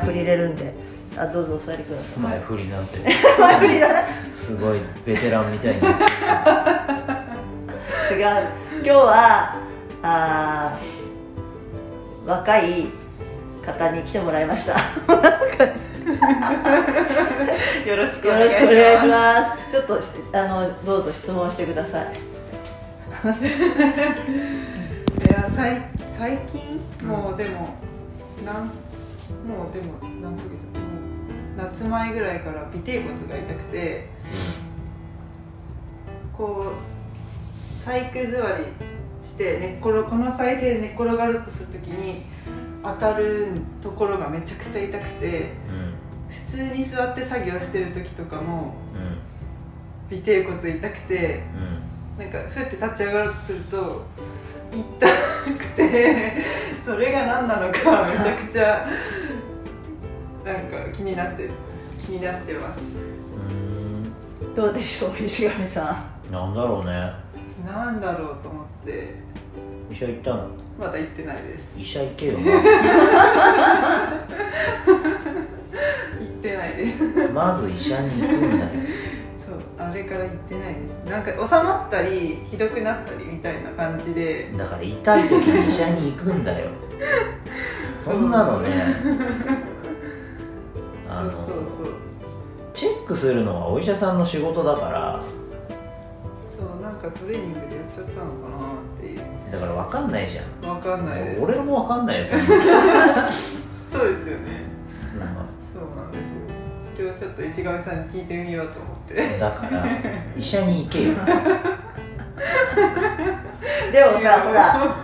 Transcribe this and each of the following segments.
振り入れるんで。あどうぞお座りください。前振りなんて。前振りだねすごいベテランみたいに。違う。今日はあー若い方に来てもらいました。よ よろしくおろ願いします。ちょっとあのどうぞ質問してください。いや最最近もうでもなんもうでも何ヶ月もう夏前ぐらいから尾てい骨が痛くてこう体育座りして寝っ転この体勢で寝っ転がるとするときに当たるところがめちゃくちゃ痛くてうん普通に座って作業してる時とかもうん。尾てい骨痛くてうんなんかふって立ち上がろうとすると痛くてそれが何なのかめちゃくちゃなんか気になってる気になってます。うん。どうでしょう石上さなんだろうね。なんだろうと思って。医者行ったの？まだ行ってないです。医者行けよ 行ってないです。ままず医者に行くんだよれから行ってないです。なんか収まったりひどくなったりみたいな感じで。だから痛い時に医者に行くんだよ。そんなのね。あのそうそう。そうチェックするのはお医者さんの仕事だから。そうなんかトレーニングでやっちゃったのかなっていう。だから分かんないじゃん。わかんないです。俺も分かんないよそ そうですよね。そうなんですよ。今日ちょっと石上さんに聞いてみようと思ってだから医者に行けよ。でもさほら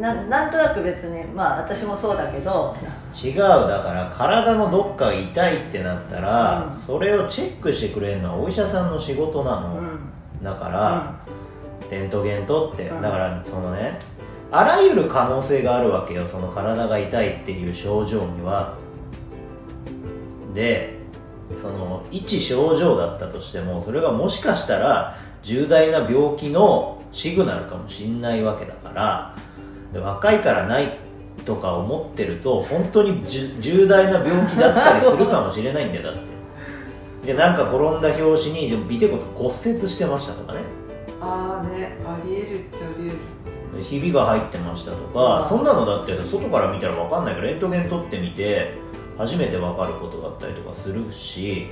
ななんとなく別にまあ私もそうだけど。違うだから体のどっかが痛いってなったら、うん。それをチェックしてくれるのはお医者さんの仕事なの、うん。だから、レントゲン取って、うん。だからそのねあらゆる可能性があるわけよその体が痛いっていう症状には。でその一症状だったとしてもそれがもしかしたら重大な病気のシグナルかもしんないわけだからで若いからないとか思ってると本当に重大な病気だったりするかもしれないんだよだって。でなんか転んだ拍子に尾てい骨骨折してましたとかね。ああねありえるっちゃありえる。ひびが入ってましたとか、うん。そんなのだって外から見たら分かんないからレントゲン取ってみて初めて分かることだったりとかするし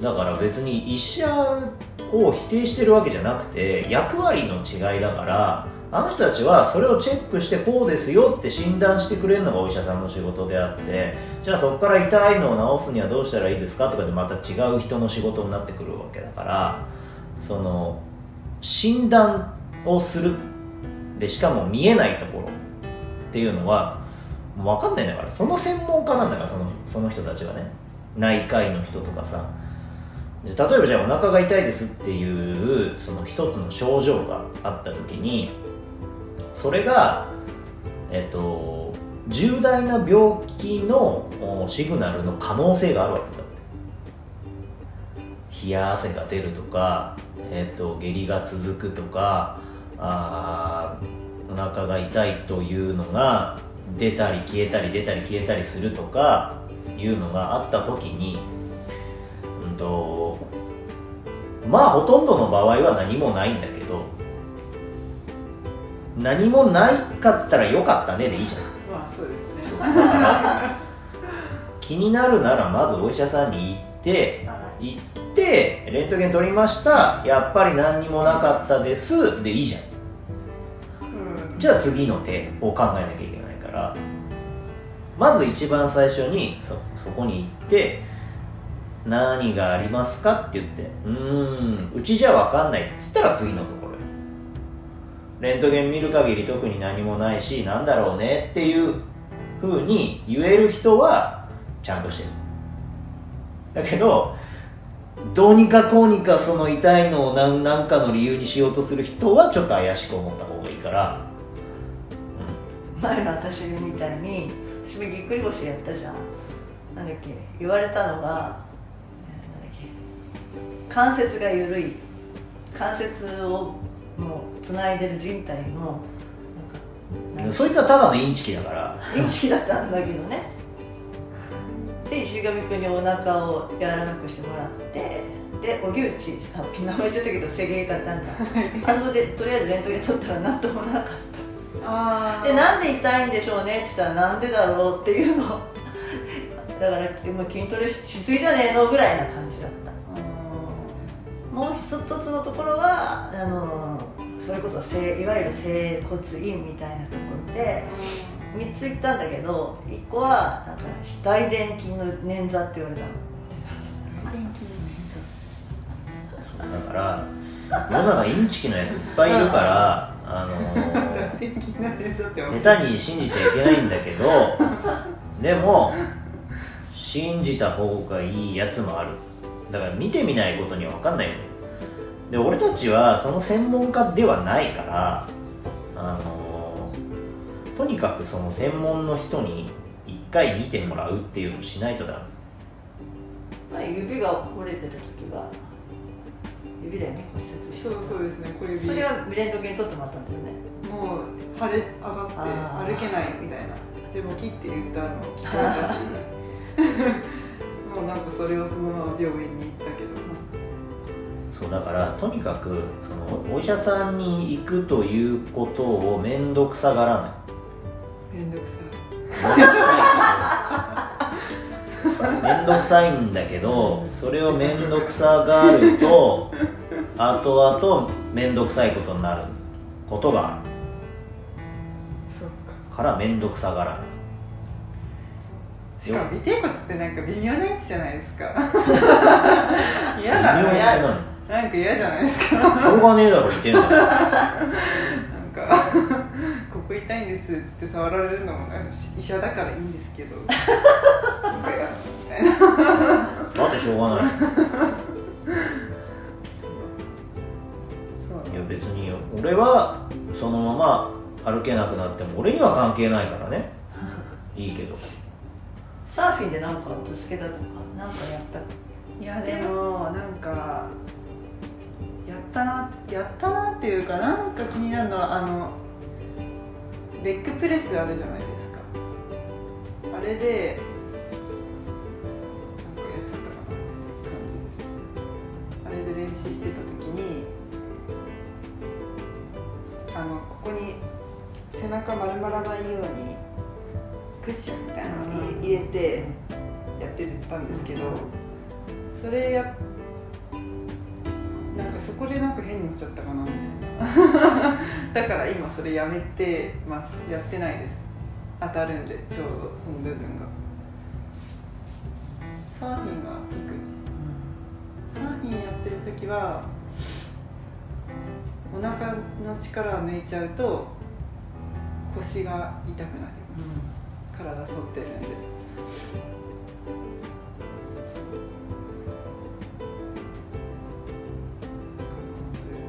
だから別に医者を否定してるわけじゃなくて役割の違いだからあの人たちはそれをチェックしてこうですよって診断してくれるのがお医者さんの仕事であってじゃあそこから痛いのを治すにはどうしたらいいですかとかでまた違う人の仕事になってくるわけだからその診断をする。でしかも見えないところっていうのは分かんないんだからその専門家なんだからそのその人たちはね。内科医の人とかさ。例えばじゃあお腹が痛いですっていうその一つの症状があった時にそれがえっと重大な病気のシグナルの可能性があるわけだ冷や汗が出るとか、えっと下痢が続くとかあお腹が痛いというのが出たり消えたり出たり消えたりするとかいうのがあった時に、うんとまあほとんどの場合は何もないんだけど何もないかったらよかったねでいいじゃん。まあそうですね。だから気になるならまずお医者さんに行って行ってレントゲン取りました。やっぱり何にもなかったです。でいいじゃん。うん。じゃあ次の手を考えなきゃいけないからまず一番最初にそそこに行って何がありますかって言ってうーんうちじゃ分かんないっつったら次のところへレントゲン見る限り特に何もないしなんだろうねっていう風に言える人はちゃんとしてる。だけどどうにかこうにかその痛いのを何何かの理由にしようとする人はちょっと怪しく思った方がいいから前の私みたいに私もぎっくり腰やったじゃん。なんだっけ言われたのがえーなんだっけ関節が緩い。関節をもうつないでる人体のそいつはただのインチキだから。インチキだったんだけどね。で石上君にお腹を柔らかくしてもらってで荻内あ名前言っちゃったけどセゲがなんかあそこでとりあえずレントゲン取ったら何ともなかっあたでなんで痛いんでしょうねって言ったらなんでだろうっていうの。だからもう筋トレししすぎじゃねえのぐらいな感じだった。もう一つのところはあのそれこそ整いわゆる整骨院みたいなところで3つ行ったんだけど1個はなんか大臀筋の捻挫って言われたの。だから世の中インチキのやついっぱいいるからあの下手に信じちゃいけないんだけど でも信じた方がいいやつもある。だから見てみないことには分かんないよで俺たちはその専門家ではないからあのとにかくその専門の人に一回見てもらうっていうのをしないとダメ。まあ指が折れてる時は指だよね骨折してそうそうですね小指。それはレントゲン取ってもらったんだよね。もう腫れ上がって歩けないみたいな。でも切って言ったの聞こえたし。もうなんかそれをそのまま病院に行ったけど。そうだからとにかくそのお医者さんに行くということを面倒くさがらない。めんどくさめ んどくさいんだけどそれをめんどくさがると 後々めんどくさいことになることがある。か。らめんどくさがらない。しかも尾てい骨ってなんか微妙な位置じゃないですか。嫌なんか嫌じゃないですか。しょうがねえだろいてんだよなんかここ痛いんですって触られるのも医者だからいいんですけど たいな。だってしょうがない。いや別に俺はそのまま歩けなくなっても俺には関係ないからね。いいけど。サーフィンでなんかぶつけたとかなんかやった？いやでもなんかやったなやったなっていうかなんか気になるのはあのレッグプレスあるじゃないですか。あれで練習してた時にあのここに背中丸まらないようにクッションみたいなのを入れてやってたんですけどそれやなんかそこでなんか変になっちゃったかなみたいな。だから今それやめてます。やってないです。当たるんでちょうどその部分が。サーフィンは特に。サーフィンやってる時はお腹の力を抜いちゃうと腰が痛くなります、体反ってるんで。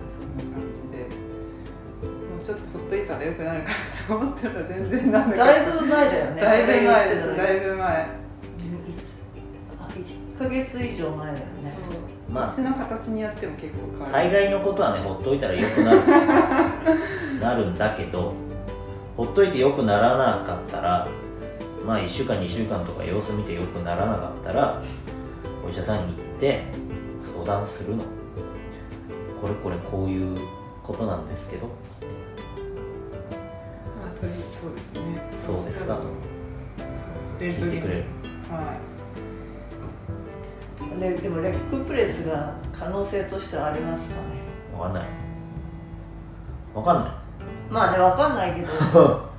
そんな感じで。もうちょっとほっといたらよくなるかなと思ったら全然なんだかだいぶ前だよね。だいぶ前です。だいぶ前。あ1ヶ月以上前だよねまあ。椅子の形によっても結構変わ大る概のことはねほっといたらよくなる。なるんだけどほっといてよくならなかったらまあ1週間2週間とか様子見てよくならなかったらお医者さんに行って相談するの。これこれこういうことなんですけど。まあとりあえずそうですね。そうですか。聞いてくれる。はいででもレッグプレスが可能性としてはありますかね。わかんない。わかんない。まあねわかんないけど。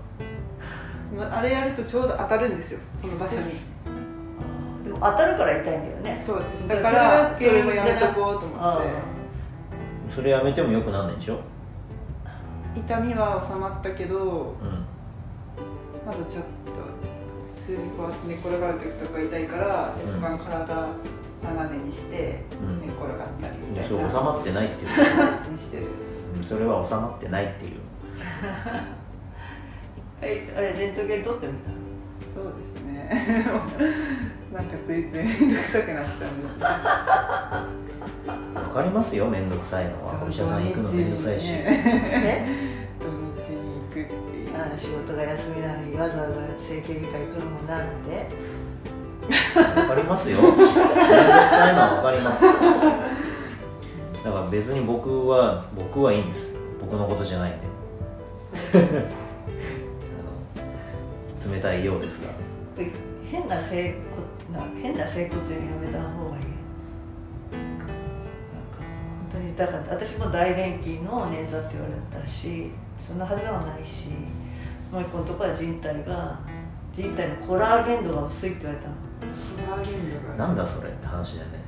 まああれやるとちょうど当たるんですよその場所に。でも当たるから痛いんだよね。そうです。だかだかららそれもやめとこうと思って。それやめてもよくなんないでしょ？痛みは収まったけどうん。まだちょっと普通にこうやって寝っ転がる時とか痛いから若干体斜めにしてうん。寝っ転がったりみたいな。そう収まってないっていう。にしてる。うんそれは収まってないっていう。えあれレントゲン取ってみた？そうですね。なんかついつい面倒くさくなっちゃうんですね。わかりますよ面倒くさいのは。お医者さん行くの面倒くさいし、え？土日に行くっていう。あの仕事が休みなのにわざわざ整形外科行くのもなんでわかりますよ。面倒くさいのはわかりますだから別に僕は僕はいいんです。僕のことじゃないんで。冷たいようですが。変な整骨変な整骨院やめた方がいい？なんか本当にだから私も大電筋の捻挫って言われたしそんなはずはないしもう一個のところは人体が人体のコラーゲン度が薄いって言われたの。コラーゲン度が。なんだそれって話だよね。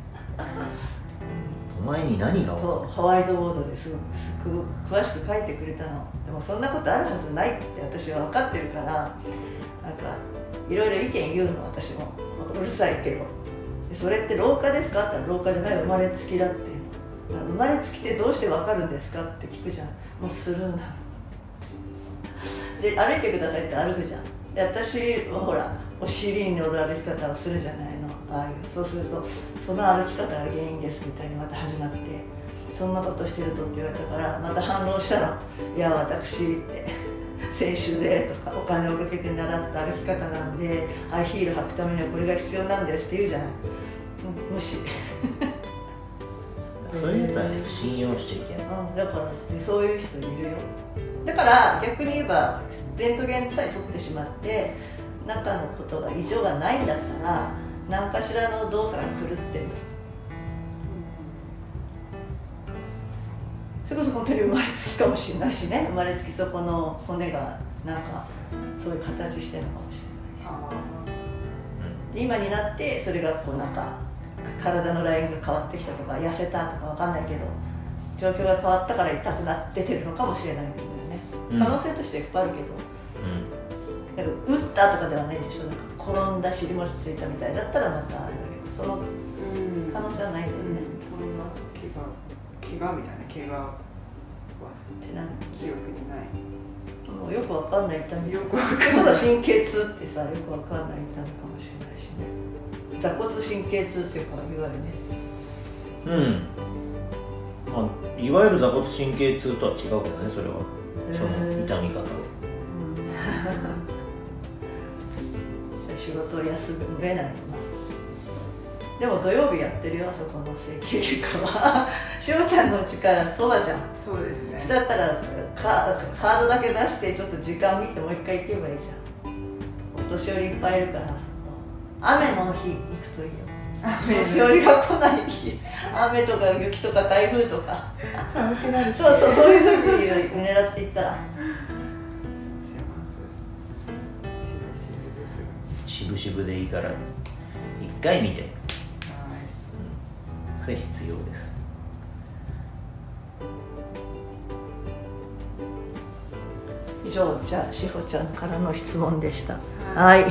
お前に何が分そうホワイトボードですごくすごく詳しく書いてくれたの。でもそんなことあるはずないって私は分かってるからなんかいろいろ意見言うの私も。うるさいけど。でそれって老化ですか？って言ったら老化じゃない生まれつきだって。生まれつきってどうして分かるんですか？って聞くじゃん。もうスルーなので歩いてくださいって歩くじゃんで私はほらお尻に乗る歩き方をするじゃないの。ああいうそうするとその歩き方が原因ですみたいにまた始まってそんなことしてるとって言われたからまた反論したの。いや私って先週でとかお金をかけて習った歩き方なんでハイヒール履くためにはこれが必要なんですって言うじゃない、うん、無視。そういうやつはね信用しちゃいけない。うん、だからそういう人いるよだから逆に言えばレントゲンさえ取ってしまって中のことが異常がないんだったら何かしらの動作が狂ってる。それこそ本当に生まれつきかもしれないしね。生まれつきそこの骨がなんかそういう形してるのかもしれないし。今になってそれがこうなんか体のラインが変わってきたとか痩せたとかわかんないけど状況が変わったから痛くなっててるのかもしれないんだよね、うん可能性としていっぱいあるけど。うんなんか打ったとかではないんでしょ。なんか転んだ尻餅ついたみたいだったらまたあれだけどそのーうん。可能性はないんだよね、そんな怪我怪我みたいな怪我はってなん記憶にない。もうよくわかんない痛み。よくわかそれこそ神経痛ってさよくわかんない痛みかもしれないしね。座骨神経痛っていうかいわゆるね。うん、まあ、いわゆる座骨神経痛とは違うけどねそれはその痛み方は仕事を休めないのな。でも土曜日やってるよあそこの請求外科は。しおちゃんのうちからそばじゃん。そうですね。だったらカカードだけ出してちょっと時間見てもう一回行けばいいじゃん。お年寄りいっぱいいるからあそこ。雨の日行くといいよ雨年寄りが来ない日。雨とか雪とか台風とか。寒くなるし。そうそうそういう時に狙っていったら。しますしぶしぶです渋々でいいから一回見て、はいうん、それ必要です。以上じゃあしほちゃんからの質問でした。はい。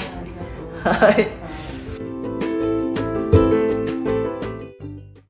はい